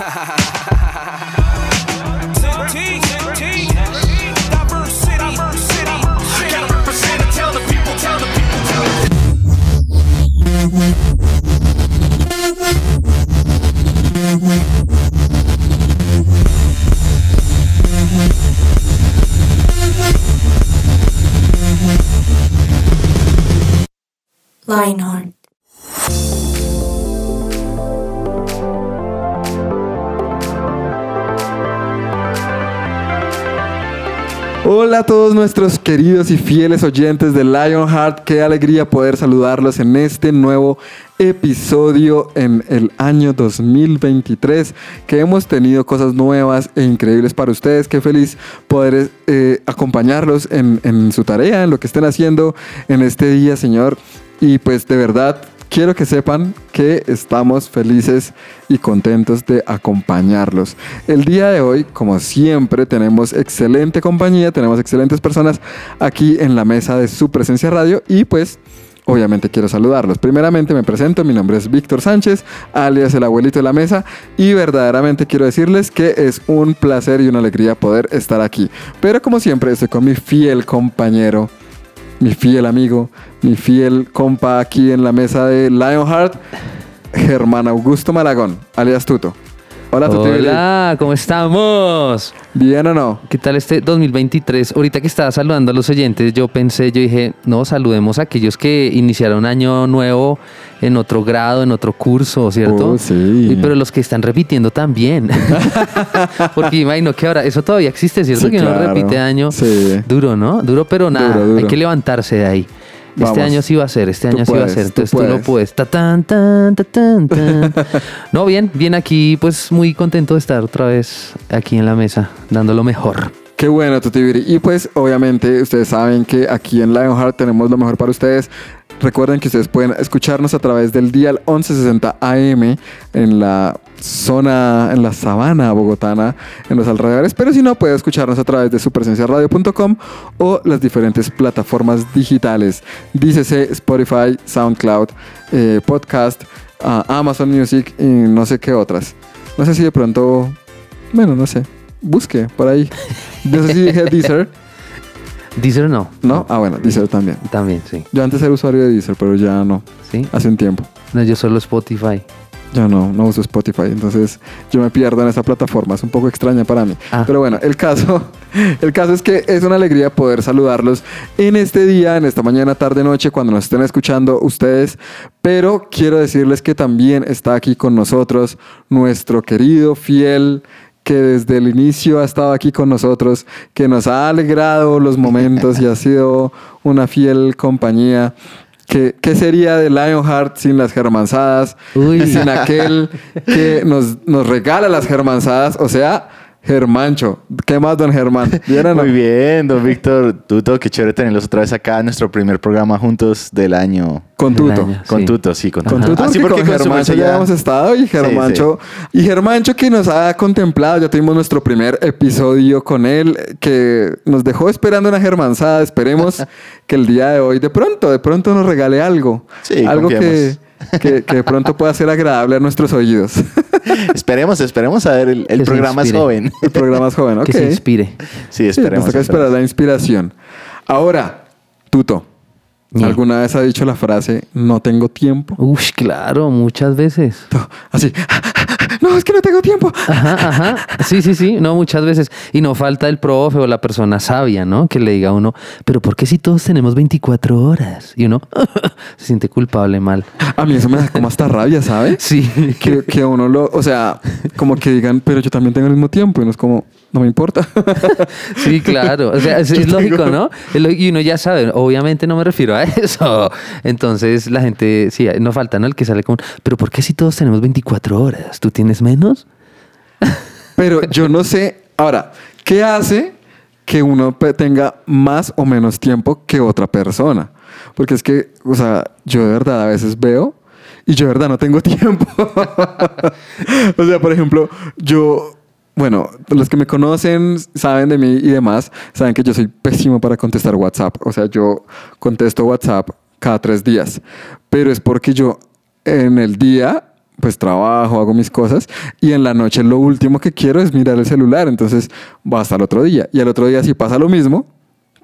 ha ha ha ha a todos nuestros queridos y fieles oyentes de Lionheart. Qué alegría poder saludarlos en este nuevo episodio en el año 2023. Que hemos tenido cosas nuevas e increíbles para ustedes. Qué feliz poder eh, acompañarlos en, en su tarea, en lo que estén haciendo en este día, Señor. Y pues de verdad quiero que sepan que estamos felices y contentos de acompañarlos. El día de hoy, como siempre, tenemos excelente compañía, tenemos excelentes personas aquí en la mesa de su presencia radio y pues... Obviamente quiero saludarlos. Primeramente me presento, mi nombre es Víctor Sánchez, alias el abuelito de la mesa, y verdaderamente quiero decirles que es un placer y una alegría poder estar aquí. Pero como siempre estoy con mi fiel compañero, mi fiel amigo, mi fiel compa aquí en la mesa de Lionheart, Germán Augusto Malagón, alias Tuto. Hola. Hola, ¿cómo estamos? ¿Bien o no? ¿Qué tal este 2023? Ahorita que estaba saludando a los oyentes, yo pensé, yo dije, no, saludemos a aquellos que iniciaron año nuevo en otro grado, en otro curso, ¿cierto? Oh, sí. Y- Pero los que están repitiendo también. Porque imagino que ahora, eso todavía existe, ¿cierto? Sí, que uno claro. repite año. Sí. Duro, ¿no? Duro, pero nada, Duro, duro. hay que levantarse de ahí. Vamos. Este año sí va a ser, este Tú año sí va a ser. tú Entonces tú, lo puedes. puedes. Ta, tan, tan, ta, tan, tan. no, bien, bien aquí, pues muy contento de estar otra vez aquí en la mesa, dando lo mejor. Qué bueno, Tutibiri. Y pues, obviamente, ustedes saben que aquí en Lionheart tenemos lo mejor para ustedes. Recuerden que ustedes pueden escucharnos a través del dial 1160 AM en la zona, en la sabana bogotana, en los alrededores. Pero si no, puede escucharnos a través de supersenciaradio.com o las diferentes plataformas digitales. Dícese Spotify, SoundCloud, eh, Podcast, ah, Amazon Music y no sé qué otras. No sé si de pronto, bueno, no sé. Busque por ahí. No sé si dije Deezer. Deezer no. ¿No? Ah, bueno, Deezer también. También, sí. Yo antes era usuario de Deezer, pero ya no. ¿Sí? Hace un tiempo. No, yo solo Spotify. Ya no, no uso Spotify. Entonces yo me pierdo en esa plataforma. Es un poco extraña para mí. Ah. Pero bueno, el caso, el caso es que es una alegría poder saludarlos en este día, en esta mañana, tarde, noche, cuando nos estén escuchando ustedes. Pero quiero decirles que también está aquí con nosotros nuestro querido, fiel, que desde el inicio ha estado aquí con nosotros, que nos ha alegrado los momentos y ha sido una fiel compañía. ¿Qué, qué sería de Lionheart sin las germanzadas? Uy. Y sin aquel que nos, nos regala las germanzadas, o sea, Germancho. ¿Qué más, don Germán? Muy bien, don Víctor. Tuto, qué chévere tenerlos otra vez acá en nuestro primer programa juntos del año. Con Tuto. año. Con Sí. Tuto, sí, con Con Tuto. Tuto, Ah, sí, porque con con su Germancho ya hemos estado y Germancho, y Germancho que nos ha contemplado, ya tuvimos nuestro primer episodio con él, que nos dejó esperando una germanzada. Esperemos que el día de hoy, de pronto, de pronto nos regale algo. Sí, algo que, que, que de pronto pueda ser agradable a nuestros oídos. Esperemos, esperemos a ver. El, programa es joven. el programa es joven, ¿ok? Que se inspire. Sí, Sí, esperemos. nos toca esperar la inspiración. Ahora, Tuto, ¿alguna vez ha dicho la frase no tengo tiempo? Ush, claro, muchas veces. Así, no, es que no tengo tiempo. Ajá, ajá. Sí, sí, sí. No, muchas veces. Y no falta el profe o la persona sabia, ¿no? Que le diga a uno, pero ¿por qué si todos tenemos 24 horas? Y uno se siente culpable mal. A mí eso me da como hasta rabia, ¿sabes? Sí. Que, que uno lo, o sea, como que digan, pero yo también tengo el mismo tiempo y no es como, no me importa. Sí, claro. O sea, es, es lógico, ¿no? Y uno ya sabe, obviamente no me refiero a eso. Entonces la gente, sí, no falta, ¿no? El que sale con, pero ¿por qué si todos tenemos 24 horas? ¿Tú tienes menos? Pero yo no sé, ahora, ¿qué hace que uno tenga más o menos tiempo que otra persona? Porque es que, o sea, yo de verdad a veces veo y yo de verdad no tengo tiempo. o sea, por ejemplo, yo, bueno, los que me conocen, saben de mí y demás, saben que yo soy pésimo para contestar WhatsApp. O sea, yo contesto WhatsApp cada tres días, pero es porque yo en el día pues trabajo, hago mis cosas y en la noche lo último que quiero es mirar el celular, entonces va hasta el otro día y al otro día si pasa lo mismo,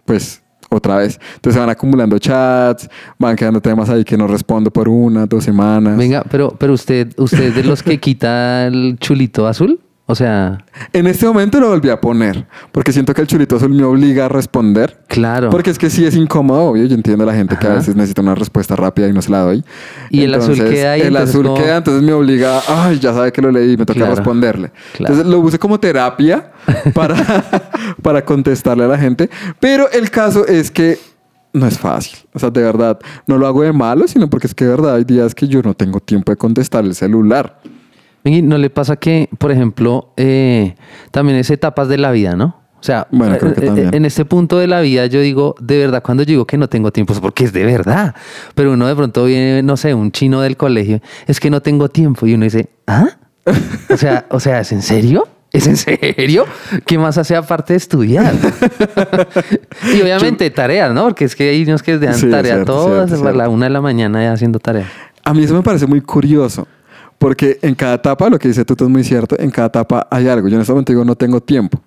pues otra vez. Entonces van acumulando chats, van quedando temas ahí que no respondo por una, dos semanas. Venga, pero, pero usted, usted es de los que quita el chulito azul. O sea, En este momento lo volví a poner, porque siento que el chulito azul me obliga a responder. claro. Porque es que sí es incómodo, obvio. Yo entiendo a la gente que a veces necesita una respuesta rápida y no se la doy. Y el azul queda ahí, El azul como- queda, entonces me obliga, ay, ya sabe que lo leí, me toca Claro. responderle. Claro. Entonces lo usé como terapia para, para contestarle a la gente. Pero el caso es que no es fácil. O sea, de verdad, no lo hago de malo, sino porque es que de verdad hay días que yo no tengo tiempo de contestar el celular. Mingui, ¿no le pasa que, por ejemplo, eh, también es etapas de la vida, ¿no? O sea, Bueno, creo que eh, eh, en este punto de la vida yo digo, de verdad, cuando yo digo que no tengo tiempo es porque es de verdad. Pero uno de pronto viene, no sé, un chino del colegio, es que no tengo tiempo. Y uno dice, ¿ah? O sea, o sea, ¿es en serio? ¿Es en serio? ¿Qué más hace aparte de estudiar? y obviamente tareas, ¿no? Porque es que hay unos que dan Sí, tarea cierto, todas cierto, a la cierto. una de la mañana ya haciendo tarea. A mí eso me parece muy curioso, porque en cada etapa, lo que dice Tuto es muy cierto, en cada etapa hay algo. Yo en este momento digo, no tengo tiempo.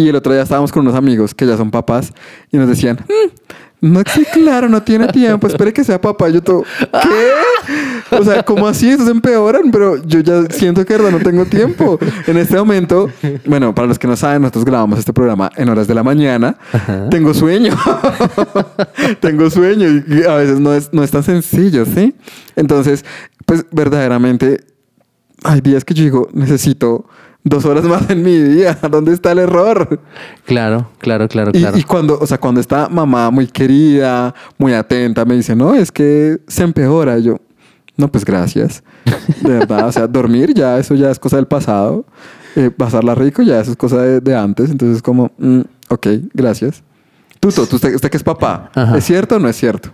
Y el otro día estábamos con unos amigos que ya son papás y nos decían, "Mm, no, sí, claro, no tiene tiempo, espere que sea papá. Y yo todo, ¿qué? O sea, ¿cómo así? Eso se empeoran, pero yo ya siento que verdad no tengo tiempo. En este momento, bueno, para los que no saben, nosotros grabamos este programa en horas de la mañana. Tengo sueño. tengo sueño y a veces no es, no es tan sencillo, ¿sí? Entonces, pues verdaderamente hay días que yo digo, necesito dos horas más en mi día. ¿Dónde está el error? Claro, claro, claro, Y, claro. y cuando, o sea, cuando está mamá muy querida, muy atenta, me dice, no, es que se empeora. Y yo, no, pues gracias. De verdad, o sea, dormir ya, eso ya es cosa del pasado. Eh, pasarla rico ya, eso es cosa de, de antes. Entonces, como, mm, ok, gracias. Tuto, ¿tú- usted, usted que es papá, Ajá. ¿es cierto o no es cierto?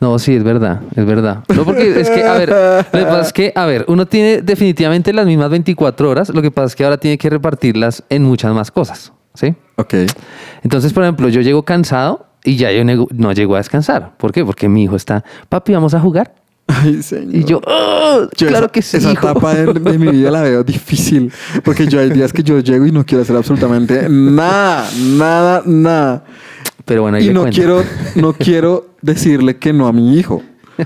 No, sí, es verdad, es verdad. No, porque es que, a ver, lo que pasa es que, a ver, uno tiene definitivamente las mismas 24 horas, lo que pasa es que ahora tiene que repartirlas en muchas más cosas, ¿sí? Ok. Entonces, por ejemplo, yo llego cansado y ya yo no llego a descansar. ¿Por qué? Porque mi hijo está, papi, vamos a jugar. Ay, señor. Y yo, "Ah, Yo claro esa, que sí, Esa hijo". etapa de, de mi vida la veo difícil. Porque yo hay días que yo llego y no quiero hacer absolutamente nada, nada, nada. Pero bueno, ahí Y le no cuento. quiero, no quiero decirle que no a mi hijo.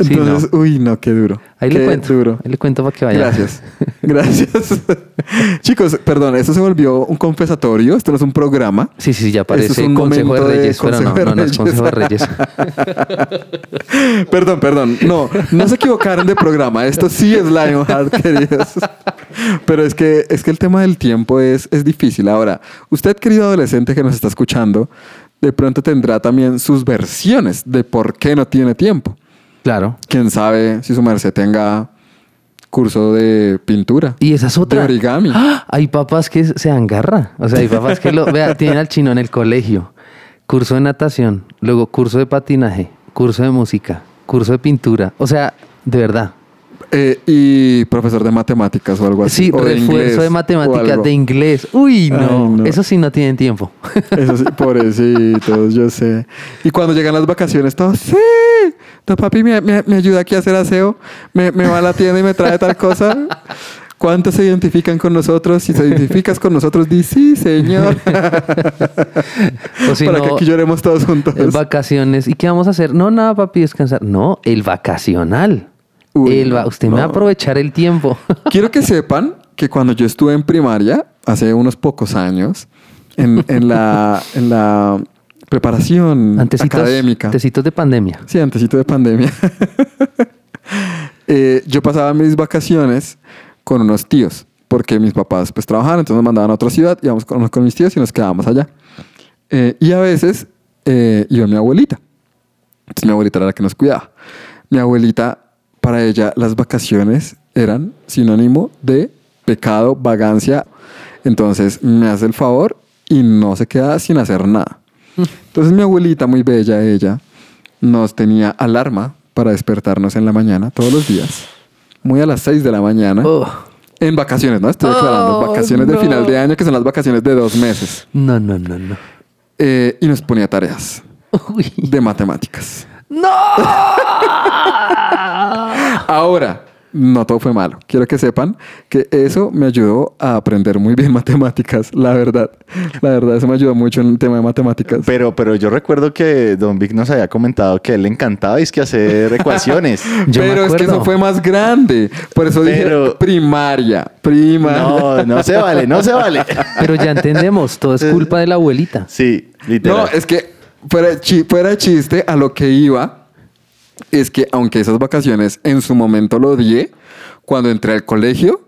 Sí, Entonces, uy, no, qué duro. Ahí qué le cuento. duro. Ahí le cuento para que vaya. Gracias. Gracias. Chicos, perdón, esto se volvió un confesatorio. Esto no es un programa. Sí, sí, ya Esto parece es un Consejo de momento de Reyes, pero no, Consejo de no, no es Reyes. Consejo de Reyes. Perdón, perdón. No, no se equivocaron de programa. Esto sí es Lionheart, queridos. Pero es que, es que el tema del tiempo es, es difícil. Ahora, usted, querido adolescente que nos está escuchando, de pronto tendrá también sus versiones de por qué no tiene tiempo. Claro. Quién sabe si su merced tenga curso de pintura. Y esa es otra. De origami. ¡Ah! Hay papás que se dan garra. O sea, hay papás que lo. Vea, tienen al chino en el colegio. Curso de natación, luego curso de patinaje, curso de música, curso de pintura. O sea, de verdad. Eh, y profesor de matemáticas o algo así. Sí, o de inglés refuerzo de matemáticas, de inglés. Uy, no. Ay, no. Eso sí no tienen tiempo. Eso sí, pobrecitos, yo sé. Y cuando llegan las vacaciones, todos, sí, tu papi me, me- me ayuda aquí a hacer aseo, me, me va a la tienda y me trae tal cosa. ¿Cuántos se identifican con nosotros? Si se identificas con nosotros, di sí, señor. O si Para que no, aquí lloremos todos juntos. en vacaciones. ¿Y qué vamos a hacer? No, nada, papi, descansar. No, el vacacional. Uy, va- usted me va a aprovechar el tiempo. Quiero que sepan que cuando yo estuve en primaria, hace unos pocos años, en, en la, en la preparación Antecitos, académica. antecitos de pandemia. Sí, antesito de pandemia. Eh, yo pasaba mis vacaciones con unos tíos, porque mis papás pues trabajaban, entonces nos mandaban a otra ciudad, íbamos con, con mis tíos y nos quedábamos allá. Eh, y a veces eh, iba mi abuelita. Entonces mi abuelita era la que nos cuidaba. Mi abuelita, para ella, las vacaciones eran sinónimo de pecado, vagancia. Entonces me hace el favor y no se queda sin hacer nada. Entonces mi abuelita, muy bella ella, nos tenía alarma para despertarnos en la mañana todos los días. Muy a las 6 de la mañana. Oh, En vacaciones, ¿no? Estoy declarando. Oh, vacaciones de final de año, que son las vacaciones de dos meses. no, no, no, no. Eh, y nos ponía tareas Uy. de matemáticas. ¡No! Ahora, no todo fue malo. Quiero que sepan que eso me ayudó a aprender muy bien matemáticas, la verdad. La verdad, eso me ayudó mucho en el tema de matemáticas. Pero, pero yo recuerdo que Don Vic nos había comentado que a él le encantaba es que hacer ecuaciones. Yo me Pero es que eso fue más grande. Por eso Pero- dije primaria, primaria. No, no se vale, no se vale. Pero ya entendemos, todo es culpa de la abuelita. Sí, literal. No, es que fuera, fuera de chiste, a lo que iba es que aunque esas vacaciones en su momento lo odié, cuando entré al colegio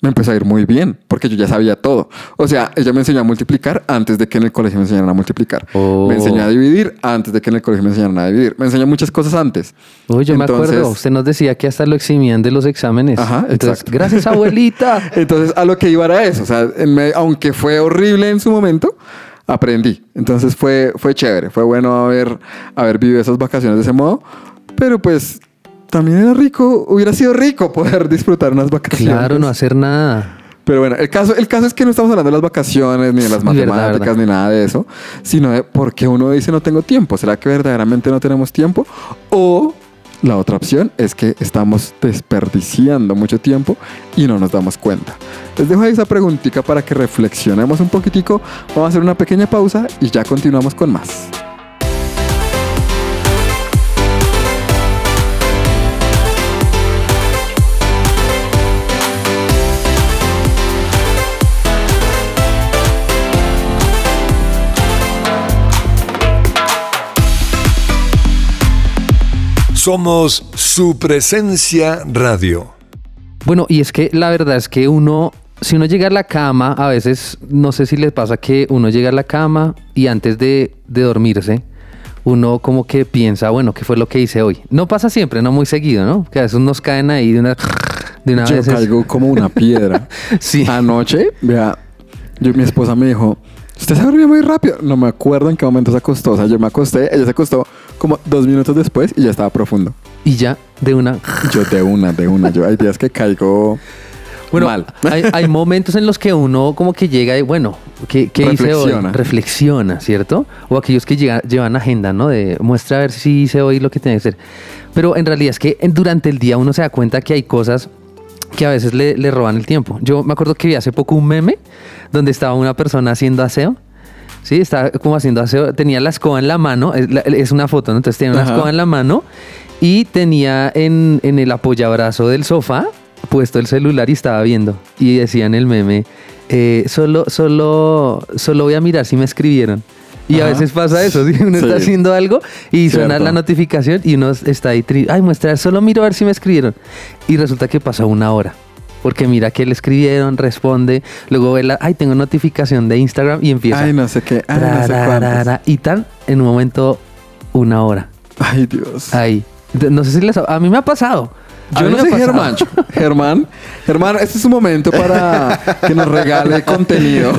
me empezó a ir muy bien, porque yo ya sabía todo. O sea, ella me enseñó a multiplicar antes de que en el colegio me enseñaran a multiplicar. Oh. Me enseñó a dividir antes de que en el colegio me enseñaran a dividir. Me enseñó muchas cosas antes. Uy, yo me Entonces- acuerdo, usted nos decía que hasta lo eximían de los exámenes. Ajá, Entonces, exacto. gracias abuelita. Entonces, a lo que iba era eso. O sea, me- aunque fue horrible en su momento, aprendí. Entonces, fue, fue chévere. Fue bueno haber, haber vivido esas vacaciones de ese modo. Pero, pues, también era rico. Hubiera sido rico poder disfrutar unas vacaciones. Claro, no hacer nada. Pero bueno, el caso, el caso es que no estamos hablando de las vacaciones, ni de las verdad, matemáticas, verdad. ni nada de eso, sino de por qué uno dice no tengo tiempo. ¿Será que verdaderamente no tenemos tiempo? O la otra opción es que estamos desperdiciando mucho tiempo y no nos damos cuenta. Les dejo ahí esa preguntita para que reflexionemos un poquitico. Vamos a hacer una pequeña pausa y ya continuamos con más. Somos su presencia radio. Bueno, y es que la verdad es que uno, si uno llega a la cama, a veces, no sé si les pasa que uno llega a la cama y antes de, de dormirse, uno como que piensa, bueno, ¿qué fue lo que hice hoy? No pasa siempre, no muy seguido, ¿no? Que a veces nos caen ahí de una, de una Yo vez. caigo como una piedra. Sí. Anoche, vea, yo, mi esposa me dijo, ¿usted se durmió muy rápido? No me acuerdo en qué momento se acostó. O sea, yo me acosté, ella se acostó como dos minutos después y ya estaba profundo. Y ya, de una... Yo de una, de una. Yo hay días que caigo Bueno, mal. Hay, hay momentos en los que uno como que llega y bueno, ¿qué, qué hice hoy? Reflexiona. Reflexiona, ¿cierto? O aquellos que llegan, llevan agenda, ¿no? De muestra a ver si hice hoy lo que tiene que hacer. Pero en realidad es que durante el día uno se da cuenta que hay cosas que a veces le, le roban el tiempo. Yo me acuerdo que vi hace poco un meme donde estaba una persona haciendo aseo. Sí, estaba como haciendo aseo. Tenía la escoba en la mano. Es, la- es una foto, ¿no? Entonces tenía una Ajá. escoba en la mano y tenía en, en el apoyabrazo del sofá puesto el celular y estaba viendo. Y decía en el meme, eh, solo, solo, solo voy a mirar si me escribieron. Y a veces pasa eso, ¿sí? uno Sí. está haciendo algo y suena Cierto. la notificación y uno está ahí, tri- ay, muestra, solo miro a ver si me escribieron. Y resulta que pasó una hora. Porque mira que le escribieron, responde, luego ve la, ay, tengo notificación de Instagram y empieza. Ay, no sé qué. Ay, no sé cuántos. Y tan, en un momento, una hora. Ay, Dios. Ahí. No sé si les ha- a mí me ha pasado. Yo no sé. Germán. Germán, Germán, este es un momento para que nos regale contenido.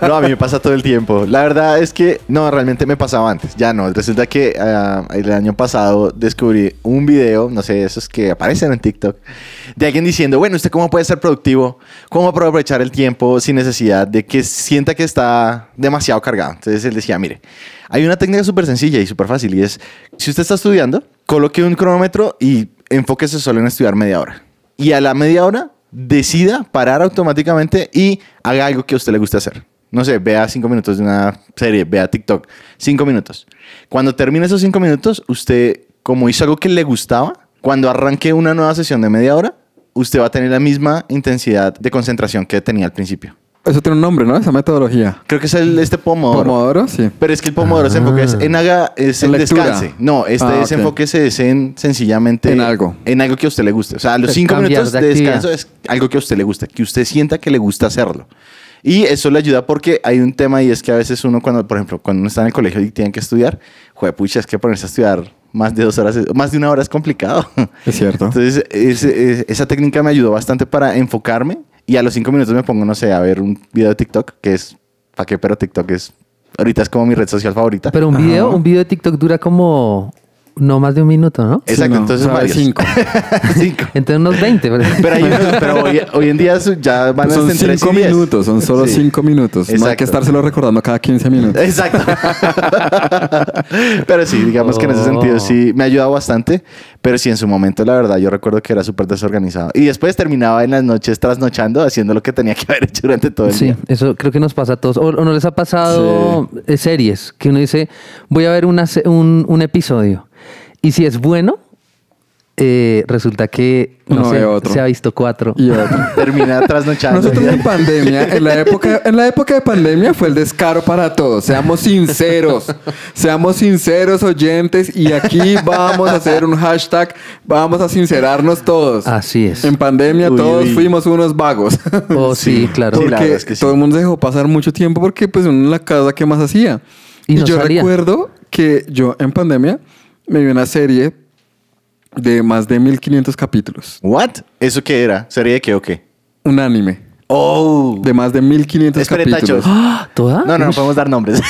No, a mí me pasa todo el tiempo. La verdad es que no, realmente me pasaba antes. Ya no. Resulta que ah, el año pasado descubrí un video, no sé, esos que aparecen en TikTok, de alguien diciendo, bueno, ¿usted cómo puede ser productivo? ¿Cómo aprovechar el tiempo sin necesidad de que sienta que está demasiado cargado? Entonces él decía, mire, hay una técnica súper sencilla y súper fácil y es, si usted está estudiando, coloque un cronómetro y enfóquese solo en estudiar media hora. Y a la media hora decida parar automáticamente y haga algo que a usted le guste hacer. No sé, vea cinco minutos de una serie, vea TikTok, cinco minutos. Cuando termine esos cinco minutos, usted, como hizo algo que le gustaba, cuando arranque una nueva sesión de media hora, usted va a tener la misma intensidad de concentración que tenía al principio. Eso tiene un nombre, ¿no? Esa metodología. Creo que es el, este pomodoro. Pomodoro, sí. Pero es que el pomodoro se enfoca es en haga, es En en descanse. No, este Ah, es ok. enfóquese es en sencillamente En algo. En algo que a usted le guste. O sea, los Es cinco cambiar minutos de de, descanso es algo que a usted le gusta, que usted sienta que le gusta hacerlo. Y eso le ayuda porque hay un tema y es que a veces uno cuando, por ejemplo, cuando uno está en el colegio y tiene que estudiar, joder, pucha, es que ponerse a estudiar más de dos horas, es- más de una hora es complicado. Es cierto. Entonces, ese- es- esa técnica me ayudó bastante para enfocarme y a los cinco minutos me pongo, no sé, a ver un video de TikTok, que es, ¿para qué? Pero TikTok es, ahorita es como mi red social favorita. Pero un Ajá. video, un video de TikTok dura como no más de un minuto, ¿no? Sí, Exacto, no, entonces varios. cinco. Cinco. Entre unos 20. Pero, hay unos- pero hoy, hoy en día ya van son en tres cinco minutos, son solo Sí. cinco minutos. No hay que estárselo recordando cada 15 minutos. Exacto. pero sí, digamos que en ese sentido Oh. sí me ha ayudado bastante. Pero sí, en su momento, la verdad, yo recuerdo que era súper desorganizado. Y después terminaba en las noches trasnochando, haciendo lo que tenía que haber hecho durante todo el Sí, día. eso creo que nos pasa a todos. O, o no les ha pasado eh, series que uno dice, voy a ver una un episodio. Y si es bueno, eh, resulta que no Uno sé, ve otro. se ha visto cuatro. Y otro. Termina trasnochando. Nosotros en pandemia, en la época, en la época de pandemia fue el descaro para todos. Seamos sinceros, seamos sinceros oyentes y aquí vamos a hacer un hashtag, vamos a sincerarnos todos. Así es. En pandemia Uy, todos uy. fuimos unos vagos. Oh, sí, claro. Sí, la porque verdad es que sí. todo el mundo dejó pasar mucho tiempo porque pues uno en la casa qué más hacía. Y Y, no yo salía. recuerdo que yo en pandemia me vi una serie de más de 1500 capítulos, ¿What? ¿Eso qué era? ¿Sería de qué o qué? un anime Oh. de más de 1500 Espere, capítulos. Tacho. ¡Ah! ¿Toda? No, no, no podemos dar nombres.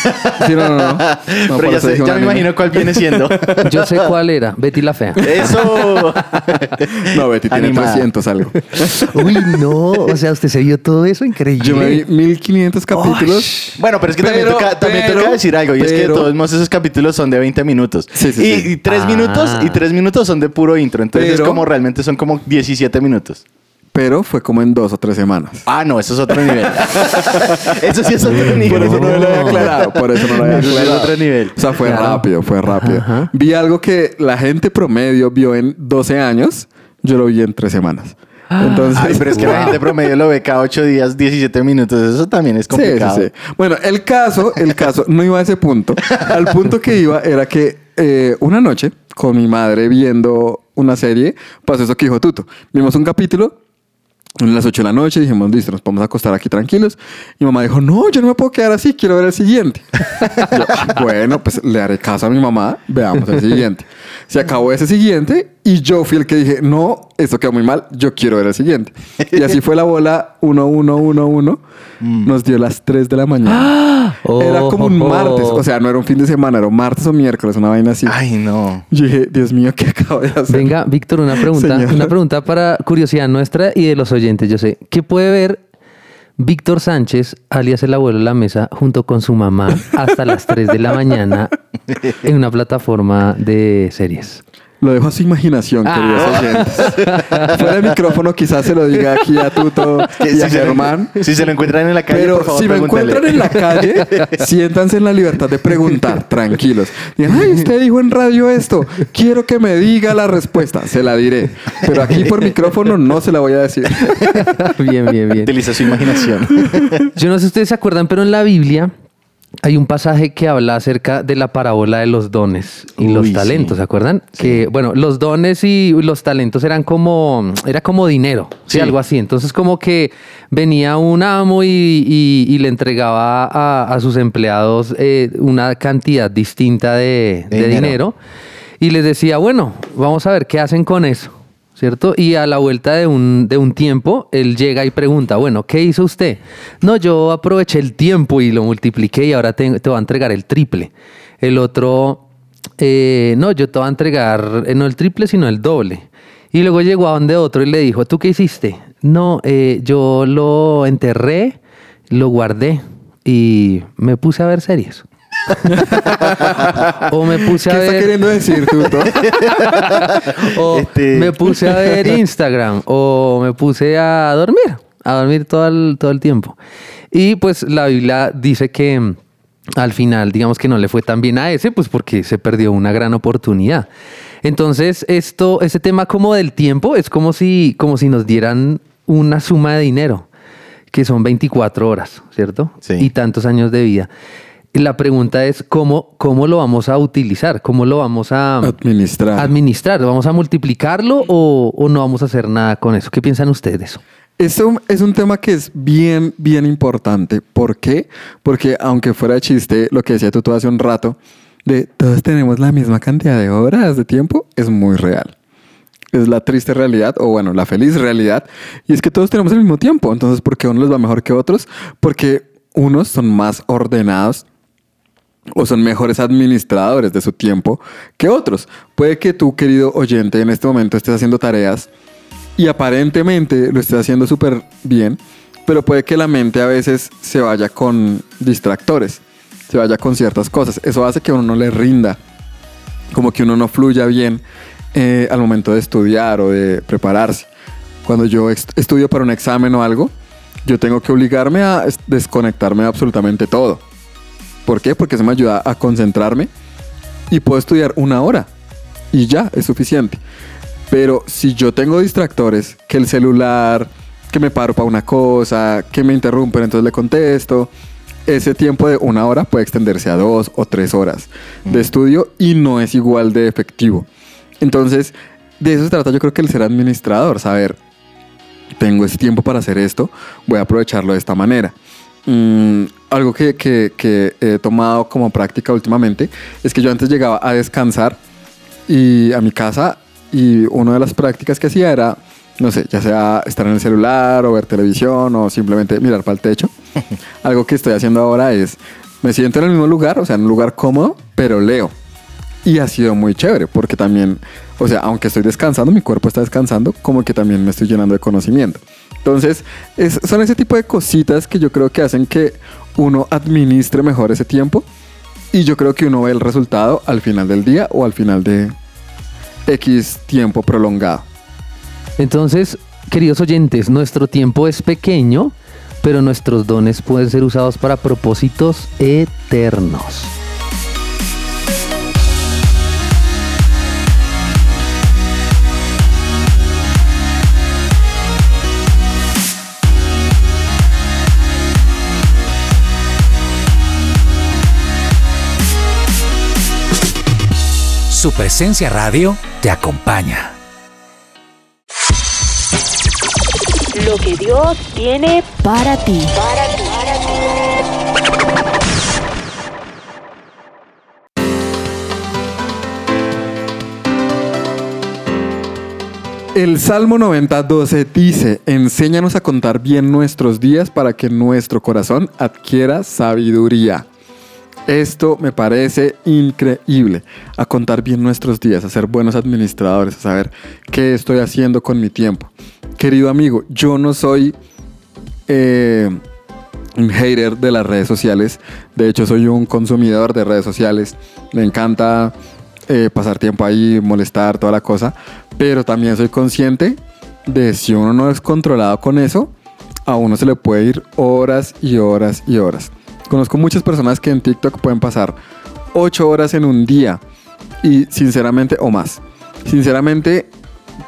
Sí, no, no, no. No, Pero ya, sé- ya me imagino cuál viene siendo. Yo sé cuál era. Betty la Fea. Eso. No, Betty tiene Animada. 300 algo. Uy, no. O sea, usted se vio todo eso increíble. Yo me vi 1500 capítulos. Bueno, pero es que también, Pero, toca, también pero, toca decir algo. Y es que todos modos esos capítulos son de 20 minutos. Sí, sí, y, sí. y tres Ah. minutos y tres minutos son de puro intro. Entonces Pero- es como realmente son como 17 minutos. Pero fue como en dos o tres semanas. Ah, no, eso es otro nivel. eso sí es otro nivel. Por eso no lo había aclarado. Por eso no lo había Eso es aclarado. otro nivel. O sea, fue Claro. rápido, fue rápido. Ajá. Vi algo que la gente promedio vio en 12 años. Yo lo vi en tres semanas. Entonces, Ay, pero es que la wow. gente promedio lo ve cada 8 días, 17 minutos. Eso también es Sí, sí, complicado. sí. Bueno, el caso, el caso, no iba a ese punto. Al punto que iba era que eh, una noche, con mi madre viendo una serie, pasó eso que dijo Tuto. Vimos un capítulo a las 8 de la noche, dijimos, listo, nos podemos acostar aquí tranquilos. Y mamá dijo, no, yo no me puedo quedar así, quiero ver el siguiente. Yo, bueno, pues le haré caso a mi mamá, veamos el siguiente. Se acabó ese siguiente y yo fui el que dije, no, esto quedó muy mal, yo quiero ver el siguiente. Y así fue la bola 1, 1, 1, 1. Nos dio las 3 de la mañana. Era como un Oh. martes, o sea, no era un fin de semana, era un martes o miércoles, una vaina así. Ay, no. Yo dije, Dios mío, ¿qué acabo de hacer? Venga, Víctor, una pregunta. Señor. Una pregunta para curiosidad nuestra y de los oyentes. Yo sé, ¿qué puede ver Víctor Sánchez, alias el abuelo de la mesa, junto con su mamá hasta las 3 de la mañana en una plataforma de series? Lo dejo a su imaginación, Ah. queridos oyentes. Fuera del micrófono quizás se lo diga aquí a Tuto y a si, se lo, Germán. si se lo encuentran en la calle, Pero por favor, si me encuentran en la calle, siéntanse en la libertad de preguntar, tranquilos. Digan, ay, usted dijo en radio esto, quiero que me diga la respuesta, se la diré. Pero aquí por micrófono no se la voy a decir. bien, bien, bien. Utiliza su imaginación. Yo no sé si ustedes se acuerdan, pero en la Biblia hay un pasaje que habla acerca de la parábola de los dones y Uy, los sí. talentos, ¿se acuerdan? Que, bueno, los dones y los talentos eran como, era como dinero, ¿sí? Sí. algo así. Entonces, como que venía un amo y, y- y le entregaba a, a sus empleados eh, una cantidad distinta de, De de dinero. dinero y les decía, bueno, vamos a ver qué hacen con eso. ¿Cierto? Y a la vuelta de un, de un tiempo, él llega y pregunta, bueno, ¿qué hizo usted? No, yo aproveché el tiempo y lo multipliqué y ahora te, te voy a entregar el triple. El otro, eh, no, yo te voy a entregar eh, no el triple, sino el doble. Y luego llegó a donde otro y le dijo, ¿tú qué hiciste? No, eh, yo lo enterré, lo guardé y me puse a ver series. O me puse ¿Qué a está ver... queriendo decir, Tuto? O Este- me puse a ver Instagram o me puse a dormir, a dormir todo el, todo el tiempo. Y pues la Biblia dice que mm, al final, digamos que no le fue tan bien a ese, pues porque se perdió una gran oportunidad. Entonces, esto, ese tema como del tiempo es como si, como si nos dieran una suma de dinero, que son 24 horas, ¿cierto? Sí. Y tantos años de vida. La pregunta es cómo, cómo lo vamos a utilizar, cómo lo vamos a Administrar. administrar. ¿Vamos a multiplicarlo o, o no vamos a hacer nada con eso? ¿Qué piensan ustedes? Eso es un tema que es bien, bien importante. ¿Por qué? Porque aunque fuera de chiste, lo que decía tú hace un rato, de todos tenemos la misma cantidad de horas de tiempo, es muy real. Es la triste realidad, o bueno, la feliz realidad, y es que todos tenemos el mismo tiempo. Entonces, ¿por qué a unos les va mejor que otros? Porque unos son más ordenados o son mejores administradores de su tiempo que otros. Puede que tú, querido oyente, en este momento estés haciendo tareas y aparentemente lo estés haciendo súper bien, pero puede que la mente a veces se vaya con distractores, se vaya con ciertas cosas. Eso hace que uno no le rinda, como que uno no fluya bien eh, al momento de estudiar o de prepararse. Cuando yo est- estudio para un examen o algo, yo tengo que obligarme a es- desconectarme de absolutamente todo. ¿Por qué? Porque eso me ayuda a concentrarme y puedo estudiar una hora y ya es suficiente. Pero si yo tengo distractores, que el celular, que me paro para una cosa, que me interrumpen, entonces le contesto, ese tiempo de una hora puede extenderse a dos o tres horas de estudio y no es igual de efectivo. Entonces, de eso se trata yo creo que el ser administrador, saber, tengo ese tiempo para hacer esto, voy a aprovecharlo de esta manera. Mm, algo que, que- que he tomado como práctica últimamente es que yo antes llegaba a descansar y a mi casa y una de las prácticas que hacía era, no sé, ya sea estar en el celular o ver televisión o simplemente mirar para el techo. Algo que estoy haciendo ahora es, me siento en el mismo lugar, o sea, en un lugar cómodo, pero leo. Y ha sido muy chévere porque también, o sea, aunque estoy descansando, mi cuerpo está descansando, como que también me estoy llenando de conocimiento. Entonces, es- son ese tipo de cositas que yo creo que hacen que uno administre mejor ese tiempo y yo creo que uno ve el resultado al final del día o al final de X tiempo prolongado. Entonces, queridos oyentes, nuestro tiempo es pequeño, pero nuestros dones pueden ser usados para propósitos eternos. Su presencia radio te acompaña. Lo que Dios tiene para ti. El Salmo 90, 12 dice, enséñanos a contar bien nuestros días para que nuestro corazón adquiera sabiduría. Esto me parece increíble, a contar bien nuestros días, a ser buenos administradores, a saber qué estoy haciendo con mi tiempo. Querido amigo, yo no soy eh, un hater de las redes sociales, de hecho soy un consumidor de redes sociales, me encanta eh, pasar tiempo ahí, molestar, toda la cosa, pero también soy consciente de si uno no es controlado con eso, a uno se le puede ir horas y horas y horas. Conozco muchas personas que en TikTok pueden pasar 8 horas en un día y sinceramente, o más. Sinceramente,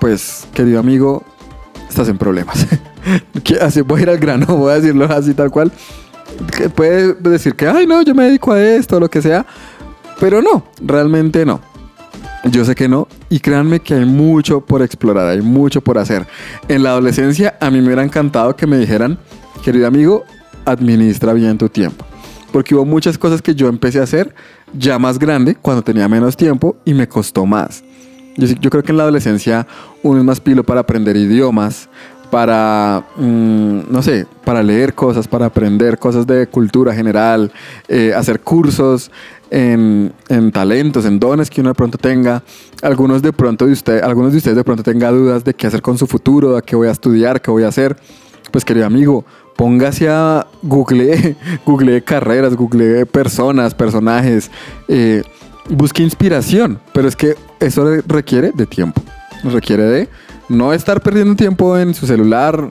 pues querido amigo, estás en problemas. Así voy a ir al grano, voy a decirlo así tal cual. Que puede decir que, ay, no, yo me dedico a esto, lo que sea. Pero no, realmente no. Yo sé que no. Y créanme que hay mucho por explorar, hay mucho por hacer. En la adolescencia a mí me hubiera encantado que me dijeran, querido amigo, administra bien tu tiempo. Porque hubo muchas cosas que yo empecé a hacer ya más grande, cuando tenía menos tiempo y me costó más. Yo, creo que en la adolescencia uno es más pilo para aprender idiomas, para, mm, no sé, para leer cosas, para aprender cosas de cultura general, eh, hacer cursos en, en talentos, en dones que uno de pronto tenga. Algunos de pronto usted, algunos de ustedes de pronto tenga dudas de qué hacer con su futuro, de qué voy a estudiar, qué voy a hacer. Pues querido amigo, póngase a google, google carreras, google personas, personajes, eh, busque inspiración, pero es que eso re- requiere de tiempo, requiere de no estar perdiendo tiempo en su celular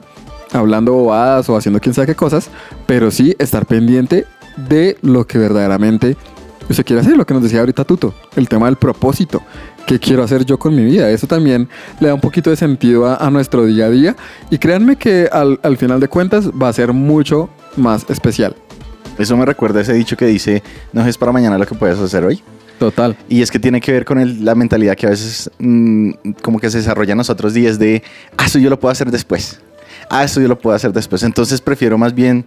hablando bobadas o haciendo quién sabe qué cosas, pero sí estar pendiente de lo que verdaderamente usted quiere hacer, lo que nos decía ahorita Tuto, el tema del propósito. ¿Qué quiero hacer yo con mi vida? Eso también le da un poquito de sentido a, a nuestro día a día y créanme que al, al final de cuentas va a ser mucho más especial. Eso me recuerda ese dicho que dice, no es para mañana lo que puedes hacer hoy. Total. Y es que tiene que ver con el- la mentalidad que a veces mm, como que se desarrolla en nosotros días de, ah, eso yo lo puedo hacer después. Ah, eso yo lo puedo hacer después. Entonces prefiero más bien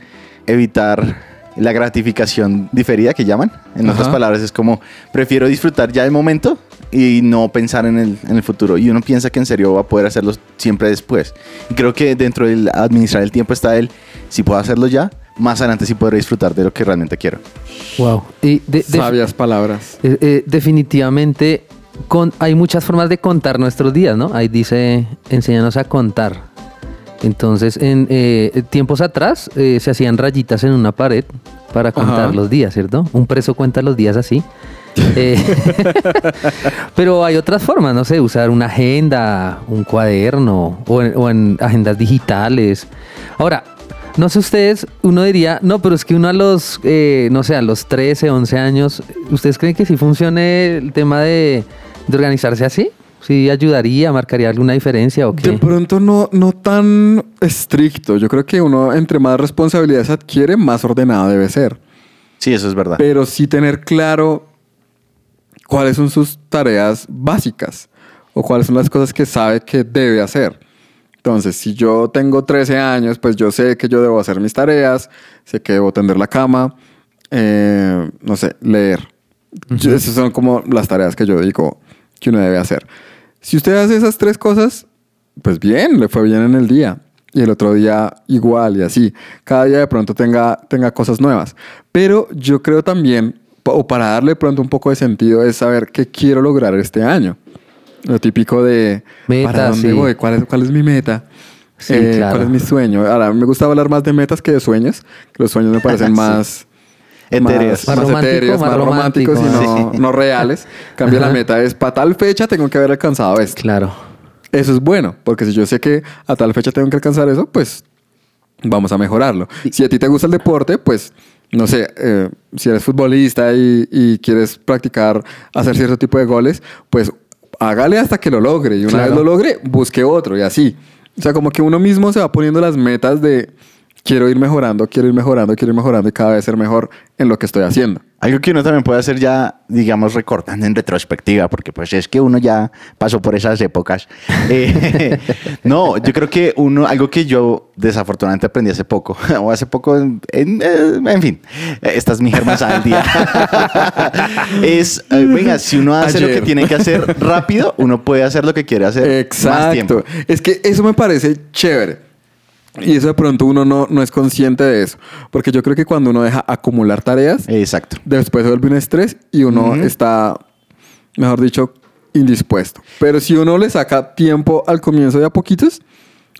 evitar la gratificación diferida que llaman. En otras palabras, es como, prefiero disfrutar ya el momento y no pensar en el, en el futuro. Y uno piensa que en serio va a poder hacerlo siempre después. Y creo que dentro del administrar el tiempo está el, si puedo hacerlo ya, más adelante sí podré disfrutar de lo que realmente quiero. Wow. Y de- de- Sabias palabras. eh, eh, definitivamente con, hay muchas formas de contar nuestros días, ¿no? Ahí dice, enséñanos a contar. Entonces, en eh, tiempos atrás eh, se hacían rayitas en una pared para contar Ajá. los días, ¿cierto? Un preso cuenta los días así. Eh, pero hay otras formas, no sé, usar una agenda, un cuaderno o en, o en agendas digitales. Ahora, no sé ustedes, uno diría, no, pero es que uno a los, eh, no sé, a los 13, 11 años, ¿ustedes creen que sí funcione el tema de, de organizarse así? ¿Sí ayudaría, marcaría alguna diferencia o qué? De pronto no, no tan estricto. Yo creo que uno entre más responsabilidades adquiere, más ordenado debe ser. Sí, eso es verdad. Pero sí tener claro cuáles son sus tareas básicas o cuáles son las cosas que sabe que debe hacer. Entonces, si yo tengo 13 años, pues yo sé que yo debo hacer mis tareas, sé que debo tender la cama, eh, no sé, leer. Yo- Esas son como las tareas que yo digo que uno debe hacer. Si usted hace esas tres cosas, pues bien, le fue bien en el día. Y el otro día igual y así. Cada día de pronto tenga, tenga cosas nuevas. Pero yo creo también, o para darle pronto un poco de sentido, es saber qué quiero lograr este año. Lo típico de Meta, ¿para dónde sí. voy? ¿Cuál es, cuál es mi meta? Sí, Eh, claro. ¿Cuál es mi sueño? Ahora, me gusta hablar más de metas que de sueños. Los sueños me parecen Sí. más... Etéreos. Más, Más más etéreos, más más románticos y no, no reales. En Cambio la meta es para tal fecha tengo que haber alcanzado esto. Claro. Eso es bueno, porque si yo sé que a tal fecha tengo que alcanzar eso, pues vamos a mejorarlo. Si a ti te gusta el deporte, pues no sé, eh, si eres futbolista y, y quieres practicar hacer cierto tipo de goles, pues hágale hasta que lo logre. Y una Claro. vez lo logre, busque otro y así. O sea, como que uno mismo se va poniendo las metas de quiero ir mejorando, quiero ir mejorando, quiero ir mejorando y cada vez ser mejor en lo que estoy haciendo. Algo que uno también puede hacer ya, digamos, recortando en retrospectiva, porque pues es que uno ya pasó por esas épocas. Eh, no, yo creo que uno, algo que yo desafortunadamente aprendí hace poco, o hace poco, en, en- eh, en fin, eh, esta es mi germanzada del día, es, venga, si uno hace lo Ayer. que tiene que hacer rápido, uno puede hacer lo que quiere hacer más tiempo. Exacto. Es que eso me parece chévere. Y eso de pronto uno no, no es consciente de eso. Porque yo creo que cuando uno deja acumular tareas, Exacto. después se vuelve un estrés y uno está, mejor dicho, indispuesto. Pero si uno le saca tiempo al comienzo de a poquitos,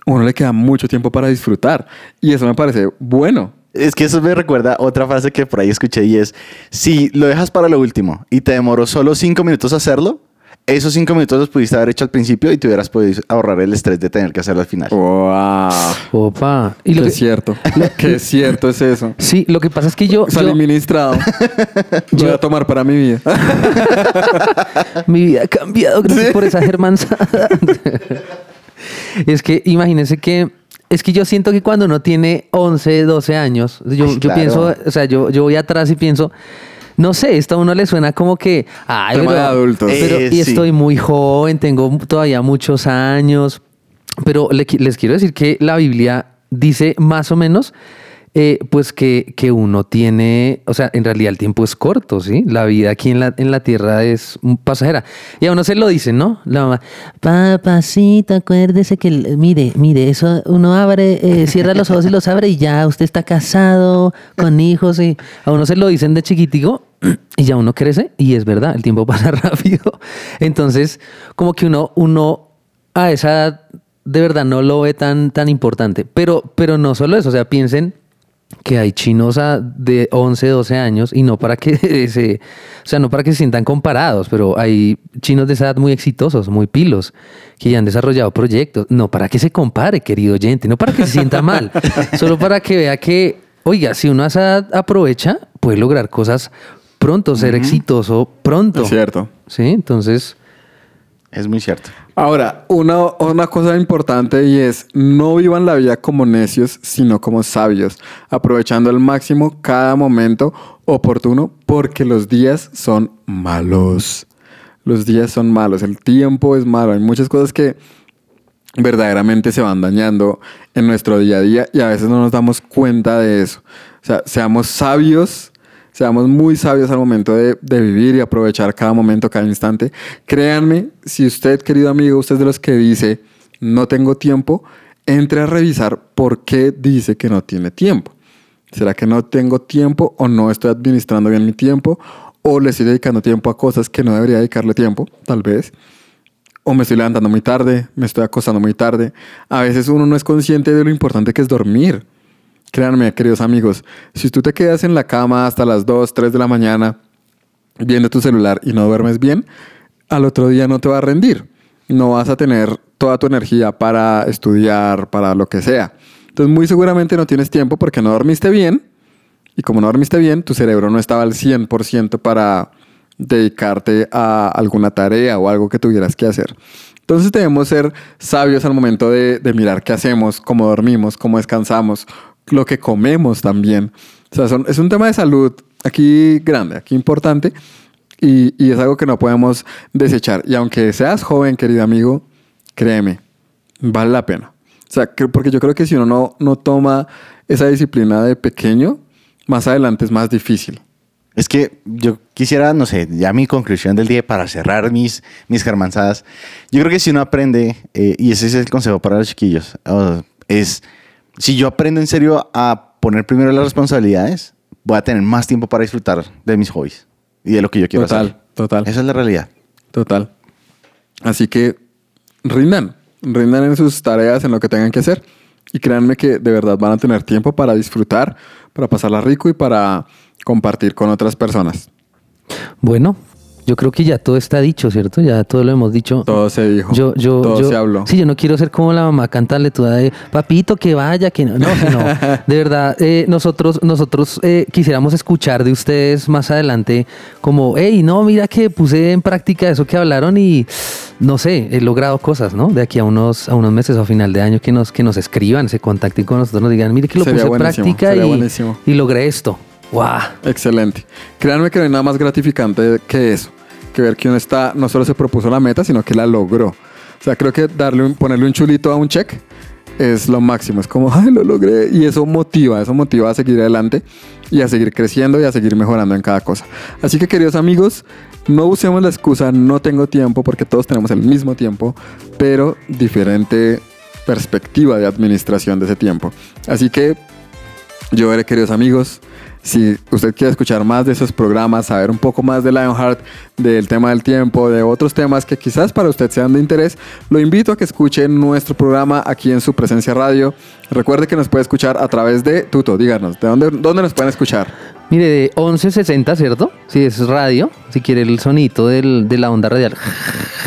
uno le queda mucho tiempo para disfrutar. Y eso me parece bueno. Es que eso me recuerda otra frase que por ahí escuché y es, si lo dejas para lo último y te demoró solo cinco minutos hacerlo, esos cinco minutos los pudiste haber hecho al principio y te hubieras podido ahorrar el estrés de tener que hacerlo al final. ¡Wow! Opa. Y lo Qué que- cierto. Qué cierto es eso. sí, lo que pasa es que yo, Salí yo- ministrado. Voy a tomar para mi vida. Mi vida ha cambiado gracias por esa germanzada. es que imagínense que es que yo siento que cuando uno tiene 11, 12 años, yo, Ay, yo claro. pienso, o sea, yo, yo voy atrás y pienso, no sé, esto a uno le suena como que, ay, Tema pero, de adultos. pero- Eh, y sí. estoy muy joven, tengo todavía muchos años, pero les quiero decir que la Biblia dice más o menos eh, pues que, que uno tiene, o sea, en realidad el tiempo es corto, ¿sí? La vida aquí en la, en la tierra es pasajera. Y a uno se lo dicen, ¿no? La mamá, papacito, acuérdese que, mire, mire, eso uno abre, eh, cierra los ojos y los abre y ya usted está casado, con hijos y a uno se lo dicen de chiquitico y ya uno crece y es verdad, el tiempo pasa rápido. Entonces, como que uno, uno a esa edad de verdad no lo ve tan, tan importante. Pero, pero no solo eso, o sea, piensen que hay chinos de 11, 12 años y no para que se, o sea, no para que se sientan comparados, pero hay chinos de esa edad muy exitosos, muy pilos, que ya han desarrollado proyectos, no para que se compare, querido oyente, no para que se sienta mal, solo para que vea que, oiga, si uno a esa edad aprovecha, puede lograr cosas pronto, ser exitoso pronto. Es cierto. Sí, entonces, Es muy cierto. Ahora, una, una cosa importante y es, no vivan la vida como necios, sino como sabios, aprovechando al máximo cada momento oportuno, porque los días son malos. Los días son malos, el tiempo es malo, hay muchas cosas que verdaderamente se van dañando en nuestro día a día y a veces no nos damos cuenta de eso. O sea, seamos sabios, seamos muy sabios al momento de, vivir y aprovechar cada momento, cada instante. Créanme, si usted, querido amigo, usted es de los que dice, no tengo tiempo, entre a revisar por qué dice que no tiene tiempo. ¿Será que no tengo tiempo o no estoy administrando bien mi tiempo? ¿O le estoy dedicando tiempo a cosas que no debería dedicarle tiempo? Tal vez. O me estoy levantando muy tarde, me estoy acostando muy tarde. A veces uno no es consciente de lo importante que es dormir. Créanme, queridos amigos, si tú te quedas en la cama hasta las 2, 3 de la mañana viendo tu celular y no duermes bien, al otro día no te va a rendir. No vas a tener toda tu energía para estudiar, para lo que sea. Entonces muy seguramente no tienes tiempo porque no dormiste bien. Y como no dormiste bien, tu cerebro no estaba al 100% para dedicarte a alguna tarea o algo que tuvieras que hacer. Entonces debemos ser sabios al momento de, de mirar qué hacemos, cómo dormimos, cómo descansamos, lo que comemos también. O sea, son- es un tema de salud aquí grande, aquí importante y, y es algo que no podemos desechar. Y aunque seas joven, querido amigo, créeme, vale la pena. O sea, que- porque yo creo que si uno no, no toma esa disciplina de pequeño, más adelante es más difícil. Es que yo quisiera, no sé, ya mi conclusión del día para cerrar mis, mis germanzadas. Yo creo que si uno aprende, eh, y ese es el consejo para los chiquillos, uh, es si yo aprendo en serio a poner primero las responsabilidades, voy a tener más tiempo para disfrutar de mis hobbies y de lo que yo quiero Total, hacer. total. Esa es la realidad. Total. Así que rindan, rindan en sus tareas, en lo que tengan que hacer. Y créanme que de verdad van a tener tiempo para disfrutar, para pasarla rico y para compartir con otras personas. Bueno, yo creo que ya todo está dicho, ¿cierto? Ya todo lo hemos dicho. Todo se dijo. Yo, yo, todo yo- se habló. Sí, yo no quiero ser como la mamá cantarle toda de papito que vaya, que no. No, no. De verdad, eh, nosotros, nosotros eh, quisiéramos escuchar de ustedes más adelante, como, hey, no, mira que puse en práctica eso que hablaron y no sé, he logrado cosas, ¿no? De aquí a unos, a unos meses o a final de año que nos, que nos escriban, se contacten con nosotros, nos digan, mire que lo Sería puse en práctica y, y logré esto. ¡Wow! Excelente. Créanme que no hay nada más gratificante que eso. Que ver que uno está, no solo se propuso la meta, sino que la logró. O sea, creo que darle un, ponerle un chulito a un check es lo máximo. Es como, ay, lo logré. Y eso motiva, eso motiva a seguir adelante y a seguir creciendo y a seguir mejorando en cada cosa. Así que, queridos amigos, no usemos la excusa, no tengo tiempo, porque todos tenemos el mismo tiempo, pero diferente perspectiva de administración de ese tiempo. Así que yo veré, queridos amigos, si usted quiere escuchar más de esos programas, saber un poco más de Lionheart, del tema del tiempo, de otros temas que quizás para usted sean de interés, lo invito a que escuche nuestro programa aquí en su presencia radio. Recuerde que nos puede escuchar a través de Tuto, díganos, ¿de dónde, dónde nos pueden escuchar? Mire, de 1160, ¿cierto? Sí, es radio. Si quiere el sonito del- de la onda radial.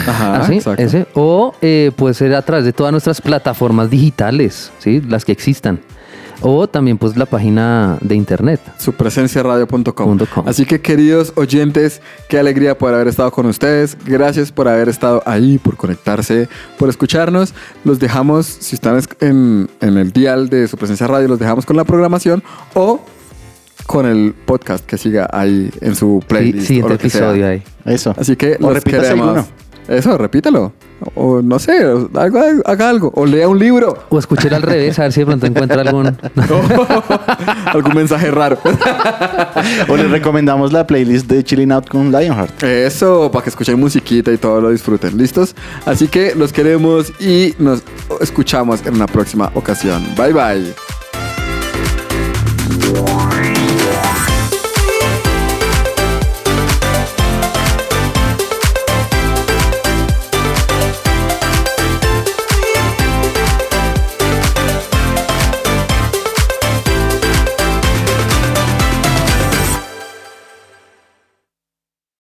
Ajá, Así, exacto. ese. O eh, puede ser a través de todas nuestras plataformas digitales, ¿sí? Las que existan. O también, pues, la página de internet. supresenciaradio.com. Así que queridos oyentes, qué alegría poder haber estado con ustedes. Gracias por haber estado ahí, por conectarse, por escucharnos. Los dejamos, si están es- en, en el dial de su presencia radio, los dejamos con la programación o con el podcast que siga ahí en su Sí, playlist. o siguiente lo que sea. episodio ahí. Eso. Así que O los repítase queremos. alguno. Eso, repítalo o no sé, algo, haga algo, o lea un libro. O escúchelo al revés, a ver si de pronto encuentra algún... algún mensaje raro. o les recomendamos la playlist de Chilling Out con Lionheart. Eso, para que escuchen musiquita y todo lo disfruten, ¿listos? Así que los queremos y nos escuchamos en una próxima ocasión. Bye bye.